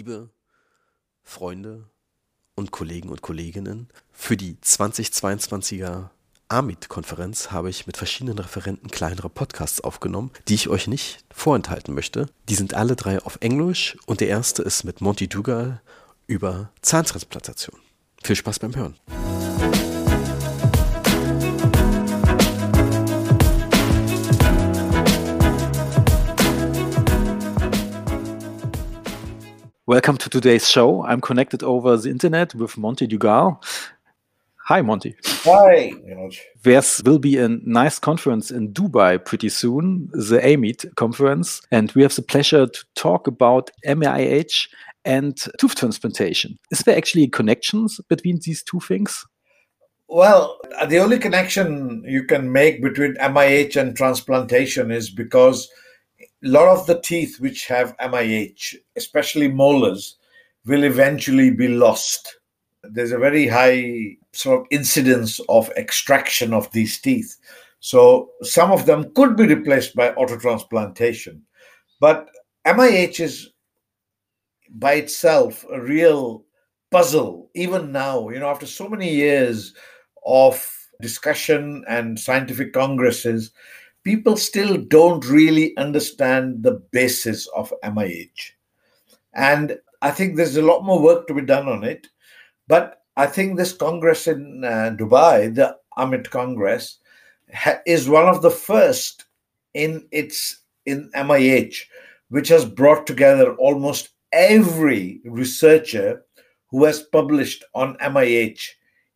liebe Freunde und Kollegen und Kolleginnen, für die 2022er AMIT-Konferenz habe ich mit verschiedenen Referenten kleinere Podcasts aufgenommen, die ich euch nicht vorenthalten möchte. Die sind alle drei auf Englisch und der erste ist mit Monty Dugal über Zahntransplantation. Viel Spaß beim Hören. Welcome to today's show. I'm connected over the internet with Monty Duggal. Hi, Monty. Hi. There will be a nice conference in Dubai pretty soon, the AMIT conference, and we have the pleasure to talk about MIH and tooth transplantation. Is there actually connections between these two things? Well, the only connection you can make between MIH and transplantation is because lot of the teeth which have MIH, especially molars, will eventually be lost. There's a very high sort of incidence of extraction of these teeth. So some of them could be replaced by autotransplantation. But MIH is by itself a real puzzle, even now, you know, after so many years of discussion and scientific congresses, people still don't really understand the basis of MIH. And I think there's a lot more work to be done on it. But I think this Congress in uh, Dubai, the Amit Congress, ha- is one of the first in its in MIH, which has brought together almost every researcher who has published on MIH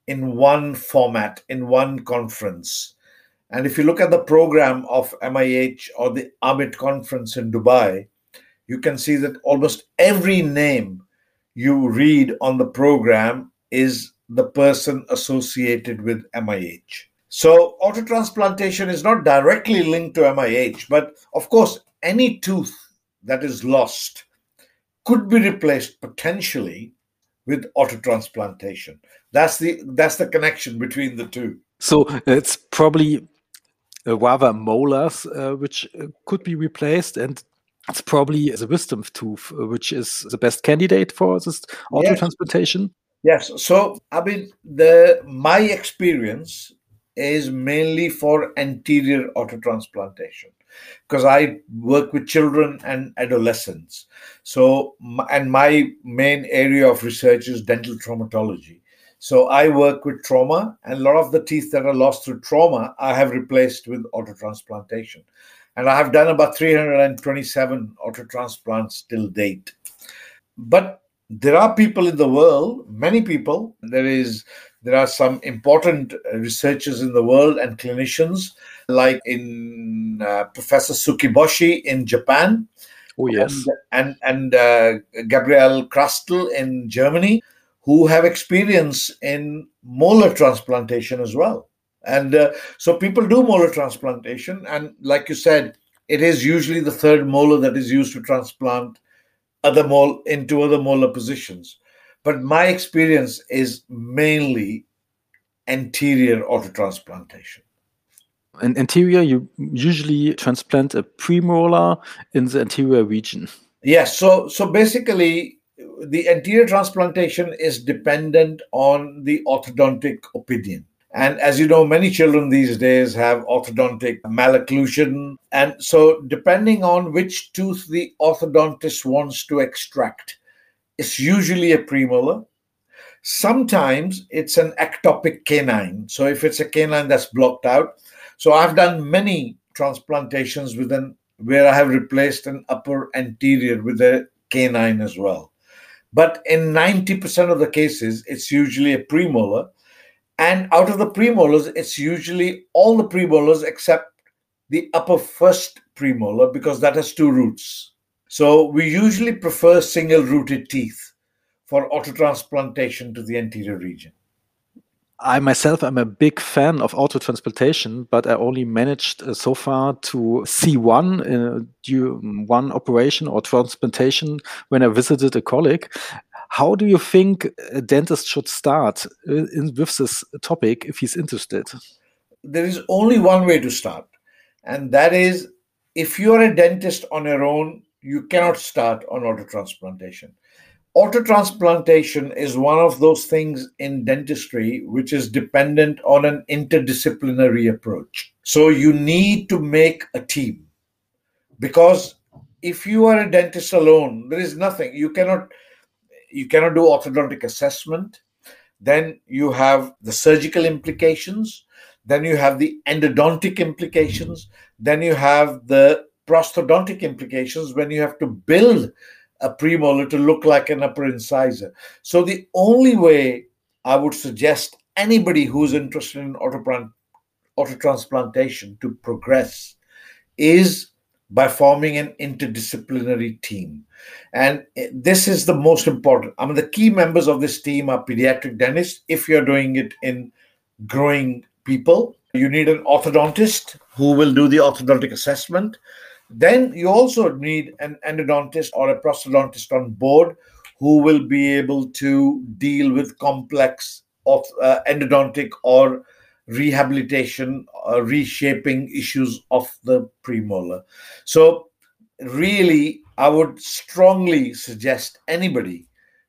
in one format, in one conference. And if you look at the program of MIH or the Amit conference in Dubai, you can see that almost every name you read on the program is the person associated with MIH. So, autotransplantation is not directly linked to MIH, but of course, any tooth that is lost could be replaced potentially with autotransplantation. That's the that's the connection between the two. So it's probably rather molars, uh, which uh, could be replaced, and it's probably the wisdom tooth, which is the best candidate for this auto yes. transplantation. Yes. So, I mean, the my experience is mainly for anterior auto transplantation because I work with children and adolescents. So, and my main area of research is dental traumatology. So I work with trauma, and a lot of the teeth that are lost through trauma, I have replaced with autotransplantation. And I have done about 327 autotransplants till date. But there are people in the world, many people. There is there are some important researchers in the world and clinicians, like in uh, Professor Tsukiboshi in Japan. Oh yes, and and, and uh, Gabriel Krastl in Germany who have experience in molar transplantation as well. And uh, so people do molar transplantation. And like you said, it is usually the third molar that is used to transplant other mol into other molar positions. But my experience is mainly anterior autotransplantation. In anterior, you usually transplant a premolar in the anterior region. Yes. So so basically, the anterior transplantation is dependent on the orthodontic opinion. And as you know, many children these days have orthodontic malocclusion. And so, depending on which tooth the orthodontist wants to extract, it's usually a premolar. Sometimes it's an ectopic canine. So, if it's a canine that's blocked out. So, I've done many transplantations with an where I have replaced an upper anterior with a canine as well. But in 90% of the cases, it's usually a premolar. And out of the premolars, it's usually all the premolars except the upper first premolar because that has two roots. So we usually prefer single rooted teeth for autotransplantation to the anterior region. I myself am a big fan of auto transplantation, but I only managed uh, so far to see one uh, one operation or transplantation when I visited a colleague. How do you think a dentist should start uh, in, with this topic if he's interested? There is only one way to start, and that is if you're a dentist on your own, you cannot start on auto transplantation Autotransplantation is one of those things in dentistry which is dependent on an interdisciplinary approach. So you need to make a team because if you are a dentist alone, there is nothing. You cannot you cannot do orthodontic assessment. Then you have the surgical implications. Then you have the endodontic implications. Then you have the prosthodontic implications when you have to build a premolar to look like an upper incisor. So the only way I would suggest anybody who's interested in autotransplantation to progress is by forming an interdisciplinary team. And this is the most important. I mean, the key members of this team are pediatric dentists. If you're doing it in growing people, you need an orthodontist who will do the orthodontic assessment. Then you also need an endodontist or a prosthodontist on board who will be able to deal with complex uh, endodontic or rehabilitation or reshaping issues of the premolar. So, really, I would strongly suggest anybody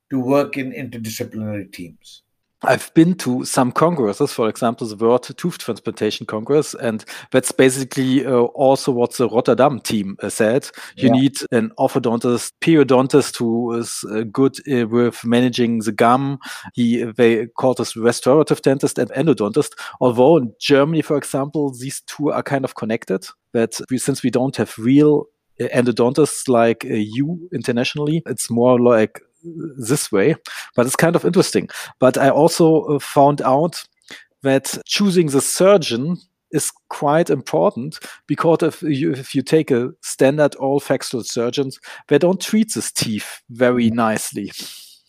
to work in interdisciplinary teams. I've been to some congresses, for example, the World Tooth Transplantation Congress, and that's basically uh, also what the Rotterdam team uh, said. You yeah. need an orthodontist, periodontist who is uh, good uh, with managing the gum. He they call this restorative dentist and endodontist. Although in Germany, for example, these two are kind of connected. That we, since we don't have real uh, endodontists like uh, you internationally, it's more like this way, but it's kind of interesting. But I also uh, found out that choosing the surgeon is quite important because if you, if you take a standard oral factual surgeons, they don't treat this teeth very nicely.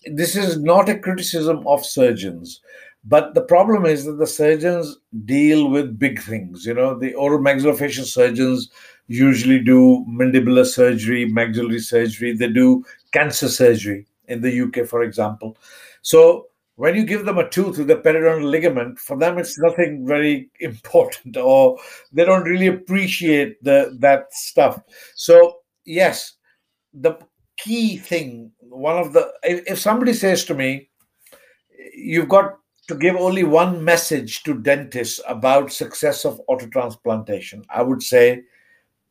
This is not a criticism of surgeons, but the problem is that the surgeons deal with big things. You know, the oral maxillofacial surgeons usually do mandibular surgery, maxillary surgery, they do cancer surgery in the UK, for example. So when you give them a tooth with a periodontal ligament, for them it's nothing very important, or they don't really appreciate the that stuff. So yes, the key thing, one of the if, somebody says to me, you've got to give only one message to dentists about success of autotransplantation, I would say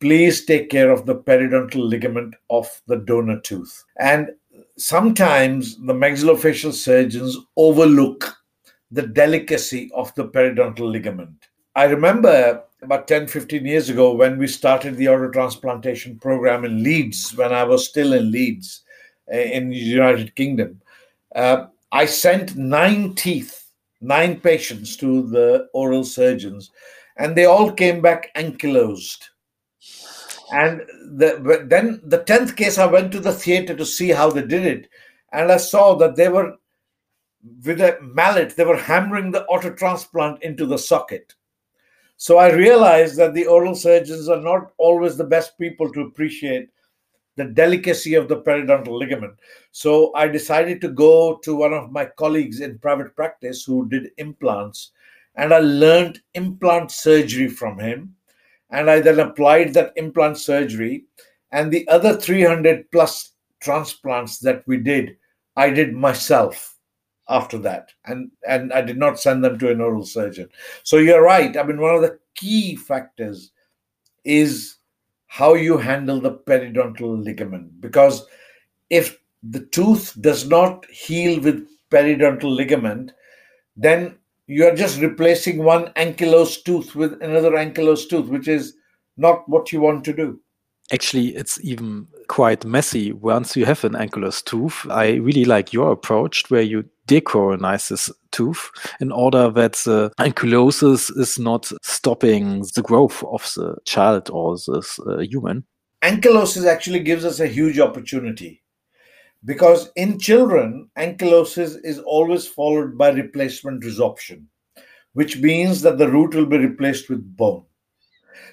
please take care of the periodontal ligament of the donor tooth. And sometimes the maxillofacial surgeons overlook the delicacy of the periodontal ligament. I remember about 10, 15 years ago when we started the autotransplantation program in Leeds, when I was still in Leeds eh, in the United Kingdom. Uh, I sent nine teeth, nine patients to the oral surgeons, and they all came back ankylosed. And the, then the 10th case, I went to the theater to see how they did it. And I saw that they were, with a mallet, they were hammering the auto transplant into the socket. So I realized that the oral surgeons are not always the best people to appreciate the delicacy of the periodontal ligament. So I decided to go to one of my colleagues in private practice who did implants, and I learned implant surgery from him and I then applied that implant surgery. And the other 300 plus transplants that we did, I did myself after that. And, and I did not send them to an oral surgeon. So you're right. I mean, one of the key factors is how you handle the periodontal ligament. Because if the tooth does not heal with periodontal ligament, then you are just replacing one ankylosed tooth with another ankylosed tooth, which is not what you want to do. Actually, it's even quite messy once you have an ankylosed tooth. I really like your approach where you decoronize this tooth in order that the ankylosis is not stopping the growth of the child or this uh, human. Ankylosis actually gives us a huge opportunity because in children, ankylosis is always followed by replacement resorption, which means that the root will be replaced with bone.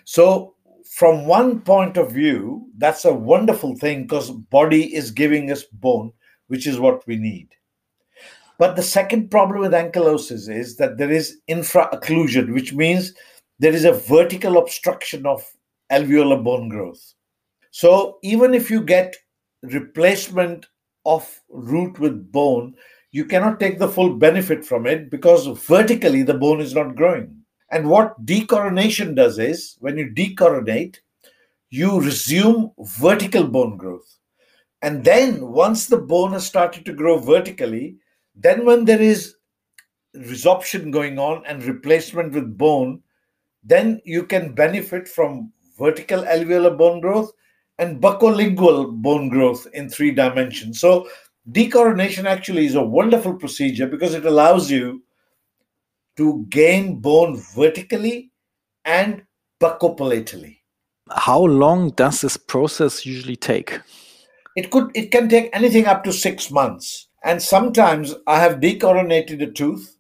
So, from one point of view, that's a wonderful thing because body is giving us bone, which is what we need. But the second problem with ankylosis is that there is infraocclusion, which means there is a vertical obstruction of alveolar bone growth. So even if you get replacement of root with bone, you cannot take the full benefit from it because vertically the bone is not growing. And what decoronation does is when you decoronate, you resume vertical bone growth. And then once the bone has started to grow vertically, then when there is resorption going on and replacement with bone, then you can benefit from vertical alveolar bone growth and buccolingual bone growth in three dimensions. So decoronation actually is a wonderful procedure because it allows you to gain bone vertically and buccopalatally. How long does this process usually take? It could it can take anything up to 6 months. And sometimes I have decoronated a tooth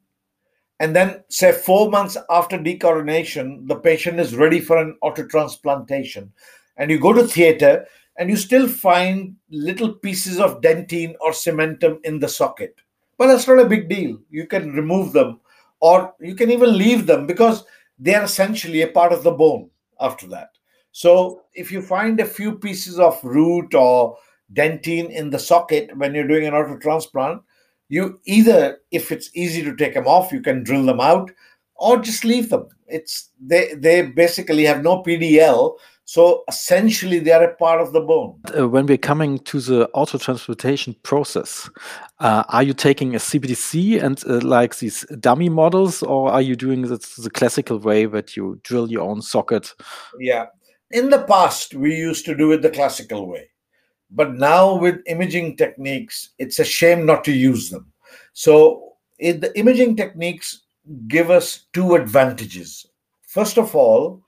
and then say 4 months after decoronation the patient is ready for an autotransplantation and you go to theater and you still find little pieces of dentine or cementum in the socket. But that's not a big deal. You can remove them or you can even leave them because they are essentially a part of the bone after that. So if you find a few pieces of root or dentine in the socket when you're doing an auto transplant, you either, if it's easy to take them off, you can drill them out or just leave them. It's they they basically have no PDL, so essentially, they are a part of the bone. Uh, when we're coming to the auto transplantation process, uh, are you taking a CBCT and uh, like these dummy models, or are you doing it the classical way that you drill your own socket? Yeah. In the past, we used to do it the classical way. But now, with imaging techniques, it's a shame not to use them. So, it, the imaging techniques give us two advantages. First of all,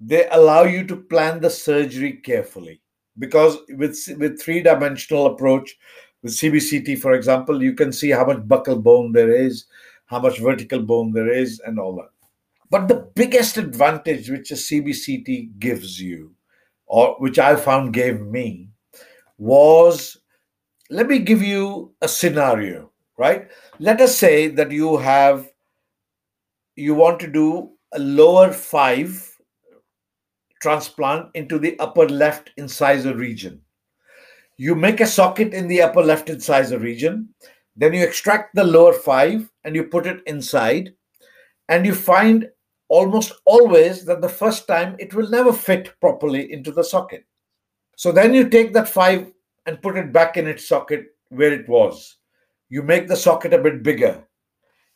they allow you to plan the surgery carefully because with with three dimensional approach with cbct for example you can see how much buccal bone there is how much vertical bone there is and all that but the biggest advantage which a cbct gives you or which i found gave me was let me give you a scenario right let us say that you have you want to do a lower five transplant into the upper left incisor region. You make a socket in the upper left incisor region, then you extract the lower five and you put it inside, and you find almost always that the first time it will never fit properly into the socket. So then you take that five and put it back in its socket where it was. You make the socket a bit bigger.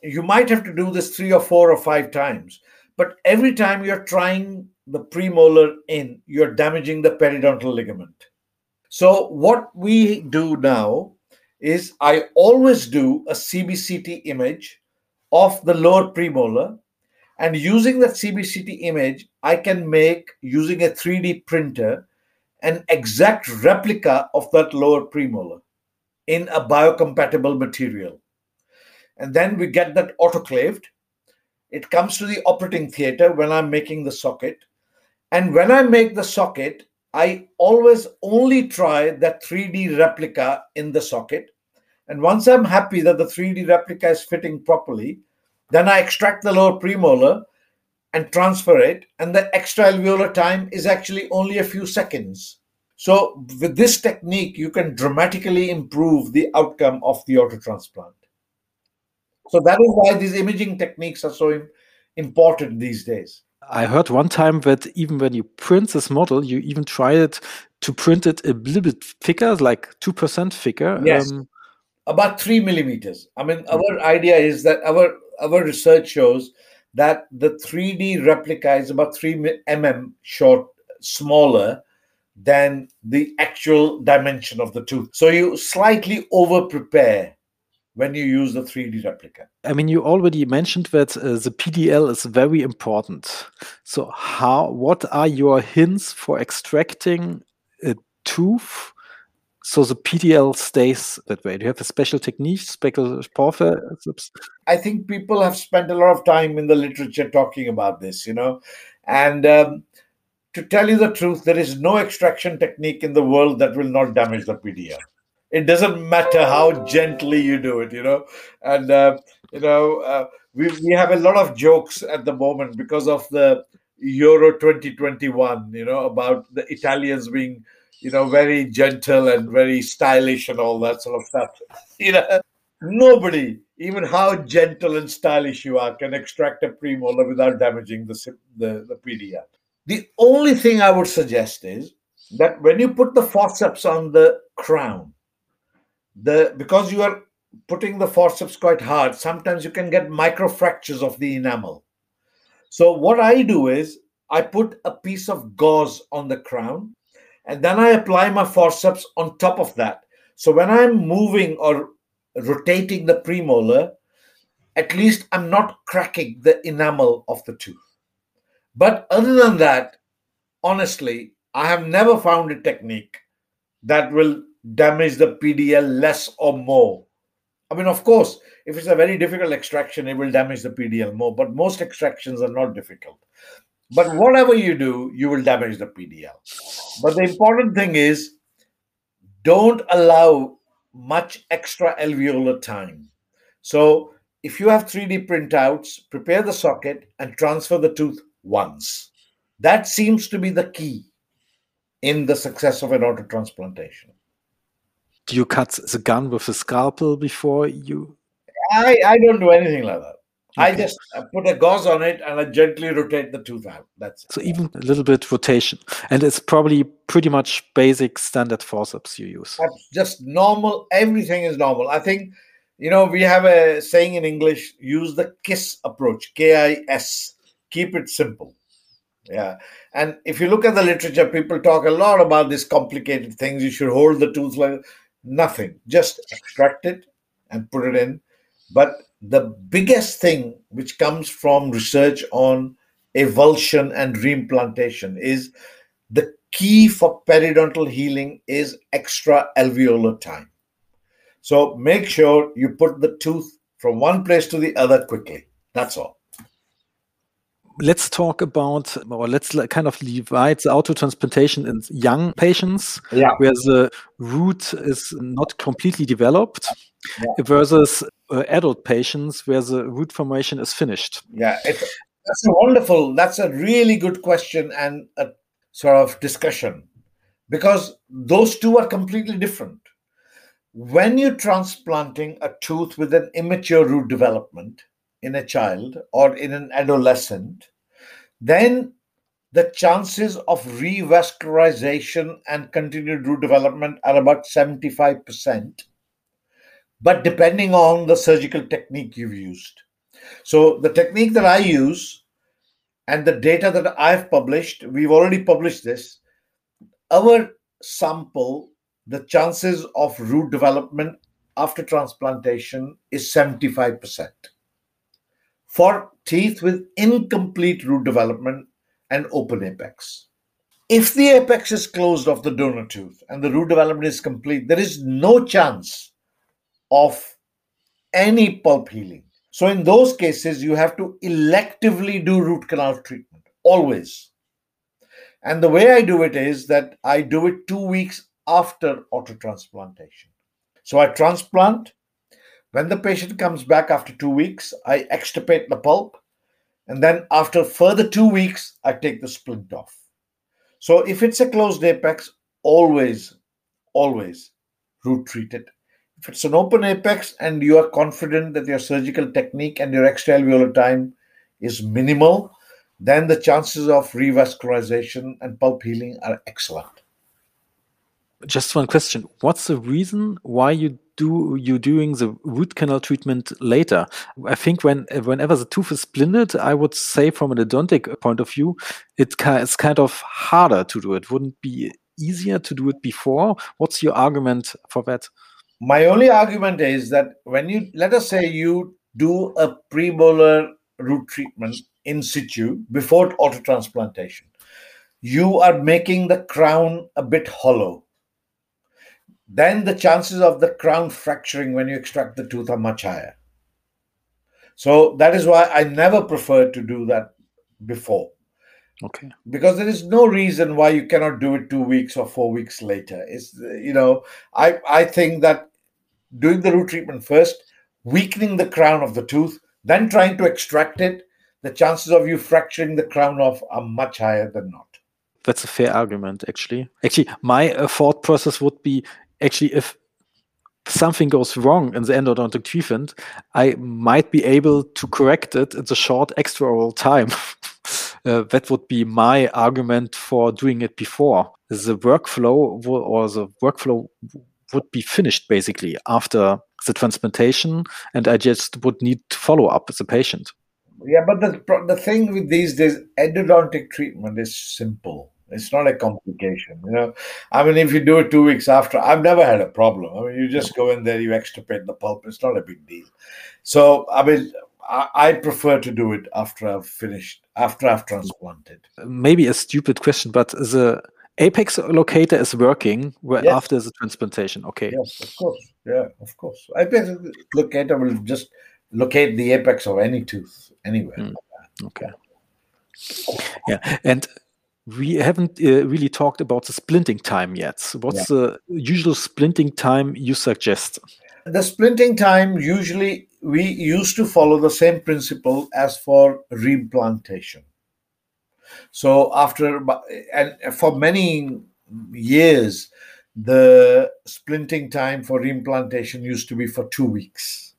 You might have to do this three or four or five times, but every time you're trying the premolar in, you're damaging the periodontal ligament. So, what we do now is I always do a CBCT image of the lower premolar. And using that CBCT image, I can make, using a 3D printer, an exact replica of that lower premolar in a biocompatible material. And then we get that autoclaved. It comes to the operating theater when I'm making the socket. And when I make the socket, I always only try that 3D replica in the socket. And once I'm happy that the 3D replica is fitting properly, then I extract the lower premolar and transfer it. And the extra alveolar time is actually only a few seconds. So, with this technique, you can dramatically improve the outcome of the auto transplant. So, that is why these imaging techniques are so important these days. I heard one time that even when you print this model, you even try it to print it a little bit thicker, like 2% thicker. Yes. Um, about three millimeters. I mean, our idea is that our our research shows that the 3D replica is about three mm short, smaller than the actual dimension of the tooth. So you slightly over prepare when you use the 3D replica. I mean, you already mentioned that uh, the PDL is very important. So, how? What are your hints for extracting a tooth so the PDL stays that way? Do you have a special technique, special process? I think people have spent a lot of time in the literature talking about this, you know, and. Um, to tell you the truth, there is no extraction technique in the world that will not damage the PDL it doesn't matter how gently you do it you know and uh, you know uh, we, we have a lot of jokes at the moment because of the euro 2021 you know about the italians being you know, very gentle and very stylish and all that sort of stuff. You know, nobody, even how gentle and stylish you are, can extract a premolar without damaging the, the, the. The only thing I would suggest is that when you put the forceps on the crown, the because you are putting the forceps quite hard, sometimes you can get microfractures of the enamel. So what I do is I put a piece of gauze on the crown and then I apply my forceps on top of that. So when I'm moving or rotating the premolar, at least I'm not cracking the enamel of the tooth. But other than that, honestly, I have never found a technique that will damage the PDL less or more. I mean, of course, if it's a very difficult extraction, it will damage the PDL more, but most extractions are not difficult. But whatever you do, you will damage the PDL. But the important thing is don't allow much extra alveolar time. So if you have 3D printouts, prepare the socket and transfer the tooth once. That seems to be the key in the success of an autotransplantation. Do you cut the gun with a scalpel before you? I, I don't do anything like that. Okay. I just uh, put a gauze on it and I gently rotate the tooth out. That's it. so even a little bit rotation, and it's probably pretty much basic standard forceps you use. That's just normal. Everything is normal. I think you know we have a saying in English: use the KISS approach. K I S. Keep it simple. Yeah, and if you look at the literature, people talk a lot about these complicated things. You should hold the tooth like nothing. Just extract it and put it in. But the biggest thing which comes from research on avulsion and reimplantation is the key for periodontal healing is extra alveolar time. So make sure you put the tooth from one place to the other quickly. That's all. Let's talk about, or let's kind of divide the autotransplantation in young patients, yeah. where the root is not completely developed, yeah. versus uh, adult patients where the root formation is finished? Yeah, that's a wonderful, that's a really good question and a sort of discussion because those two are completely different. When you're transplanting a tooth with an immature root development in a child or in an adolescent, then the chances of revascularization and continued root development are about 75% but depending on the surgical technique you've used. So, the technique that I use and the data that I've published, we've already published this. Our sample, the chances of root development after transplantation is 75%. For teeth with incomplete root development and open apex. If the apex is closed of the donor tooth and the root development is complete, there is no chance of any pulp healing. So, in those cases, you have to electively do root canal treatment, always. And the way I do it is that I do it two weeks after autotransplantation. So, I transplant. When the patient comes back after two weeks, I extirpate the pulp. And then, after further two weeks, I take the splint off. So, if it's a closed apex, always, always root treat it if it's an open apex and you are confident that your surgical technique and your extraalveolar time is minimal, then the chances of revascularization and pulp healing are excellent. Just one question: What's the reason why you do you doing the root canal treatment later? I think when whenever the tooth is splinted, I would say from an endodontic point of view, it it's kind of harder to do it. Wouldn't be easier to do it before? What's your argument for that? my only argument is that when you let us say you do a premolar root treatment in situ before autotransplantation, you are making the crown a bit hollow. Then the chances of the crown fracturing when you extract the tooth are much higher. So that is why I never prefer to do that before. Okay. Because there is no reason why you cannot do it two weeks or four weeks later. Is you know, I I think that doing the root treatment first, weakening the crown of the tooth, then trying to extract it, the chances of you fracturing the crown off are much higher than not. that's a fair argument, actually. Actually, my uh, thought process would be actually if something goes wrong in the endodontic treatment, I might be able to correct it in the short extra oral time. uh, that would be my argument for doing it before. The workflow or the workflow would be finished basically after the transplantation, and I just would need to follow up with the patient. Yeah, but the the thing with these days, endodontic treatment is simple. It's not a complication, you know. I mean, if you do it two weeks after, I've never had a problem. I mean, you just go in there, you extirpate the pulp. It's not a big deal. So, I mean, I, I prefer to do it after I've finished, after I've transplanted. Maybe a stupid question, but the apex locator is working yes. after the transplantation. Okay. Yes, of course. Yeah, of course. Apex locator will just locate the apex of any tooth anywhere. Mm. Okay. Yeah, and we haven't uh, really talked about the splinting time yet. What's yeah. the usual splinting time you suggest? The splinting time usually we used to follow the same principle as for reimplantation. So after and for many years, the splinting time for reimplantation used to be for two weeks.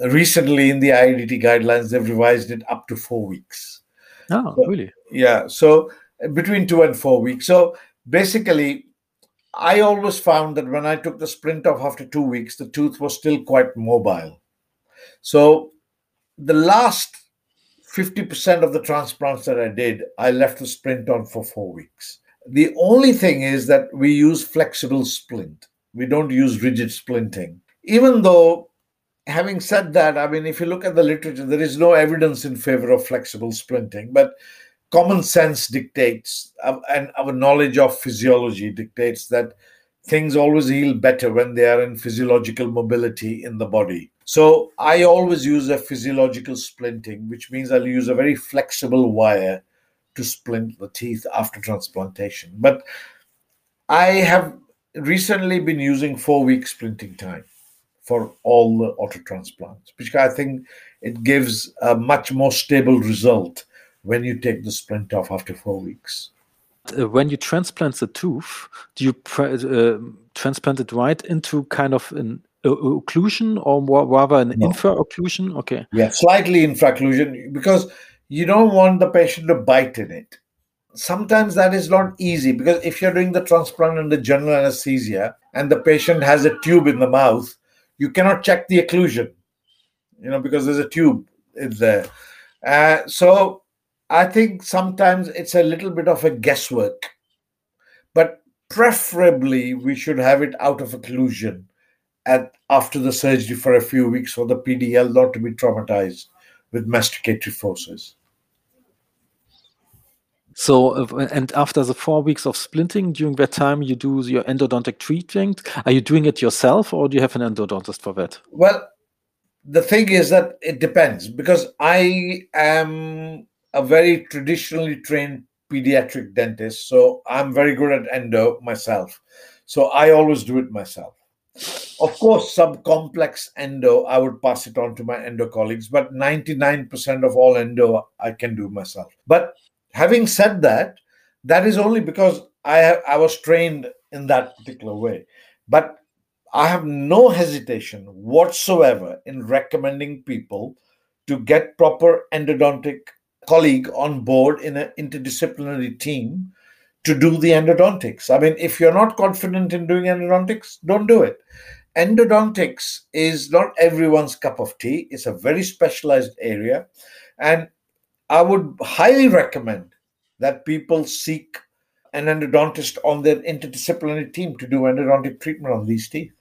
Recently, in the IADT guidelines, they've revised it up to four weeks. Oh, so, really? Yeah. So between two and four weeks. So basically, I always found that when I took the splint off after two weeks, the tooth was still quite mobile. So the last 50% of the transplants that I did, I left the splint on for four weeks. The only thing is that we use flexible splint. We don't use rigid splinting. Even though, having said that, I mean, if you look at the literature, there is no evidence in favor of flexible splinting. But common sense dictates uh, and our knowledge of physiology dictates that things always heal better when they are in physiological mobility in the body. So I always use a physiological splinting, which means I'll use a very flexible wire to splint the teeth after transplantation. But I have recently been using four week splinting time for all the auto transplants, because I think it gives a much more stable result when you take the splint off after four weeks. Uh, when you transplant the tooth, do you uh, transplant it right into kind of an occlusion or rather an no. infra-occlusion? Okay. Yeah, slightly infra-occlusion because you don't want the patient to bite in it. Sometimes that is not easy because if you're doing the transplant under general anesthesia and the patient has a tube in the mouth, you cannot check the occlusion, you know, because there's a tube in there. Uh, so I think sometimes it's a little bit of a guesswork, but preferably we should have it out of occlusion at after the surgery for a few weeks for the PDL not to be traumatized with masticatory forces. So, uh, and after the four weeks of splinting, during that time, you do your endodontic treatment. Are you doing it yourself, or do you have an endodontist for that? Well, the thing is that it depends because I am a very traditionally trained pediatric dentist, so I'm very good at endo myself. So I always do it myself. Of course, some complex endo, I would pass it on to my endo colleagues, but 99% of all endo I can do myself. But having said that, that is only because I I was trained in that particular way. But I have no hesitation whatsoever in recommending people to get proper endodontic colleague on board in an interdisciplinary team to do the endodontics. I mean, if you're not confident in doing endodontics, don't do it. Endodontics is not everyone's cup of tea, it's a very specialized area. And I would highly recommend that people seek an endodontist on their interdisciplinary team to do endodontic treatment on these teeth.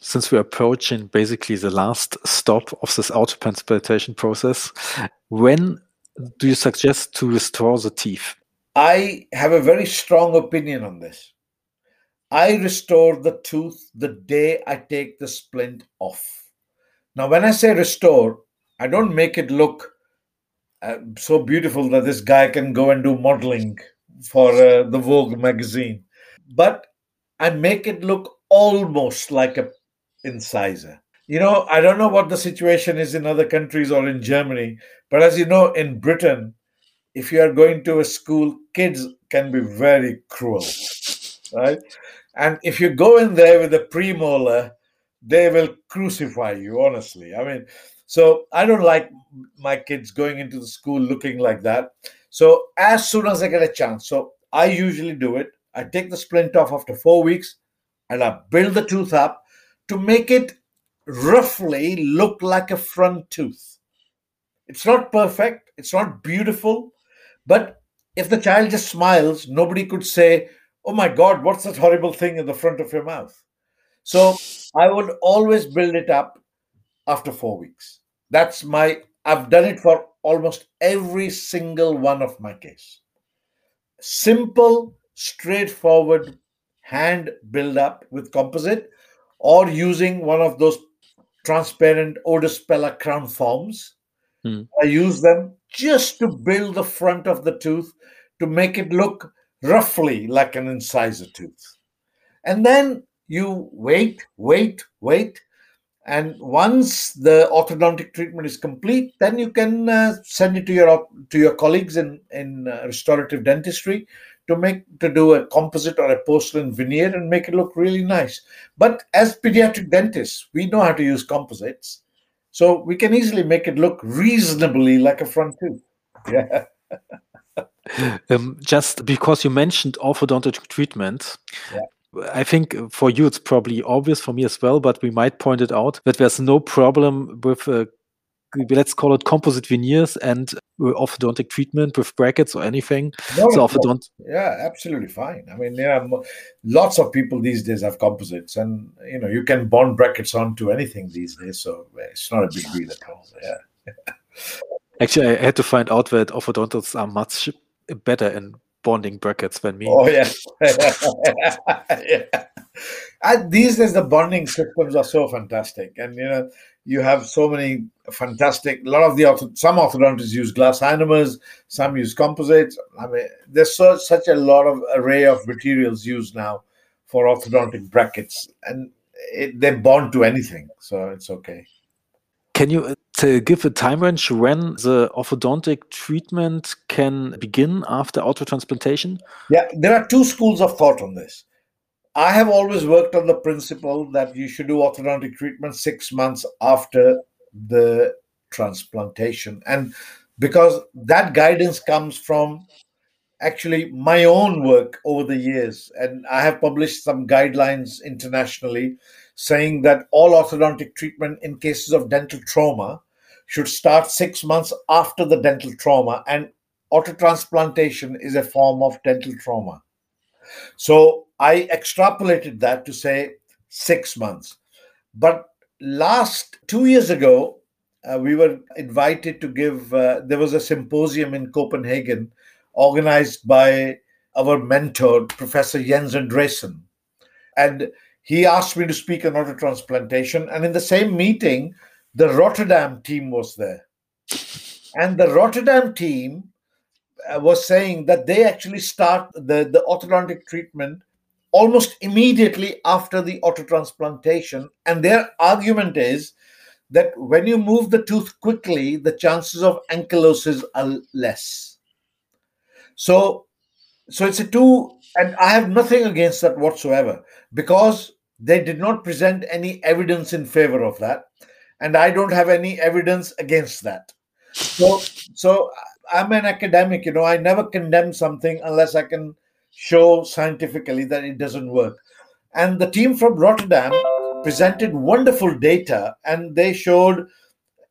Since we're approaching basically the last stop of this auto transplantation process, when do you suggest to restore the teeth? I have a very strong opinion on this. I restore the tooth the day I take the splint off. Now, when I say restore, I don't make it look uh, so beautiful that this guy can go and do modeling for uh, the Vogue magazine, but I make it look almost like a incisor. You know, I don't know what the situation is in other countries or in Germany, but as you know, in Britain, if you are going to a school, kids can be very cruel, right? And if you go in there with a premolar, they will crucify you, honestly. I mean, so I don't like my kids going into the school looking like that. So as soon as I get a chance, so I usually do it. I take the splint off after four weeks and I build the tooth up to make it roughly look like a front tooth. It's not perfect, it's not beautiful, but if the child just smiles, nobody could say, Oh my God, what's that horrible thing in the front of your mouth? So I would always build it up after four weeks. That's my, I've done it for almost every single one of my case. Simple, straightforward hand build up with composite or using one of those transparent Odus Pella crown forms. Hmm. I use them just to build the front of the tooth to make it look roughly like an incisor tooth. And then you wait, wait, wait. And once the orthodontic treatment is complete, then you can uh, send it to your to your colleagues in in uh, restorative dentistry to make to do a composite or a porcelain veneer and make it look really nice. But as pediatric dentists, we know how to use composites, so we can easily make it look reasonably like a front tooth. Yeah. um, just because you mentioned orthodontic treatment, yeah. I think for you it's probably obvious for me as well, but we might point it out that there's no problem with uh, let's call it composite veneers and uh, orthodontic treatment with brackets or anything. No, so orthodont- yeah, absolutely fine. I mean, yeah, lots of people these days have composites, and you know you can bond brackets onto anything these days, so uh, it's not a big deal at all. Yeah. Actually, I had to find out that orthodontists are much better in bonding brackets than me. Oh yeah. yeah. And these days the bonding systems are so fantastic, and you know you have so many fantastic. A lot of the some orthodontists use glass ionomers, some use composites. I mean, there's so, such a lot of array of materials used now for orthodontic brackets, and it, they bond to anything, so it's okay. Can you uh, give a time range when the orthodontic treatment can begin after autotransplantation? Yeah, there are two schools of thought on this. I have always worked on the principle that you should do orthodontic treatment six months after the transplantation. And because that guidance comes from actually my own work over the years. And I have published some guidelines internationally saying that all orthodontic treatment in cases of dental trauma should start six months after the dental trauma. And autotransplantation is a form of dental trauma. So I extrapolated that to say six months. But last two years ago, uh, we were invited to give, uh, there was a symposium in Copenhagen organized by our mentor, Professor Jens Andreasen. And he asked me to speak on autotransplantation. And in the same meeting, the Rotterdam team was there. And the Rotterdam team uh, was saying that they actually start the, the orthodontic treatment almost immediately after the autotransplantation. And their argument is that when you move the tooth quickly, the chances of ankylosis are less. So, so it's a two, and I have nothing against that whatsoever because they did not present any evidence in favor of that, and I don't have any evidence against that. So, so I'm an academic, you know, I never condemn something unless I can show scientifically that it doesn't work. And the team from Rotterdam presented wonderful data and they showed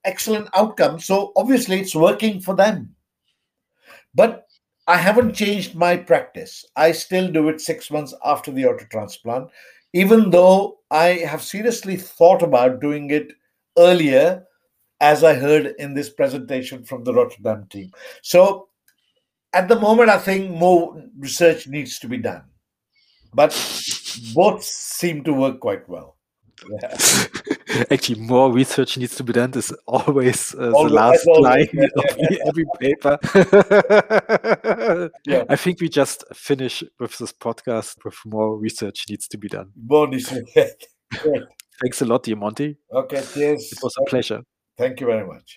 excellent outcomes. So obviously it's working for them. But I haven't changed my practice. I still do it six months after the auto transplant, even though I have seriously thought about doing it earlier, as I heard in this presentation from the Rotterdam team. So at the moment, I think more research needs to be done. But both seem to work quite well. Yeah. Actually, more research needs to be done. This Is always, uh, always the last always, line of every paper. yeah. I think we just finish with this podcast. With more research needs to be done. More research. Thanks a lot, dear Monty. Okay, cheers. It was a pleasure. Thank you very much.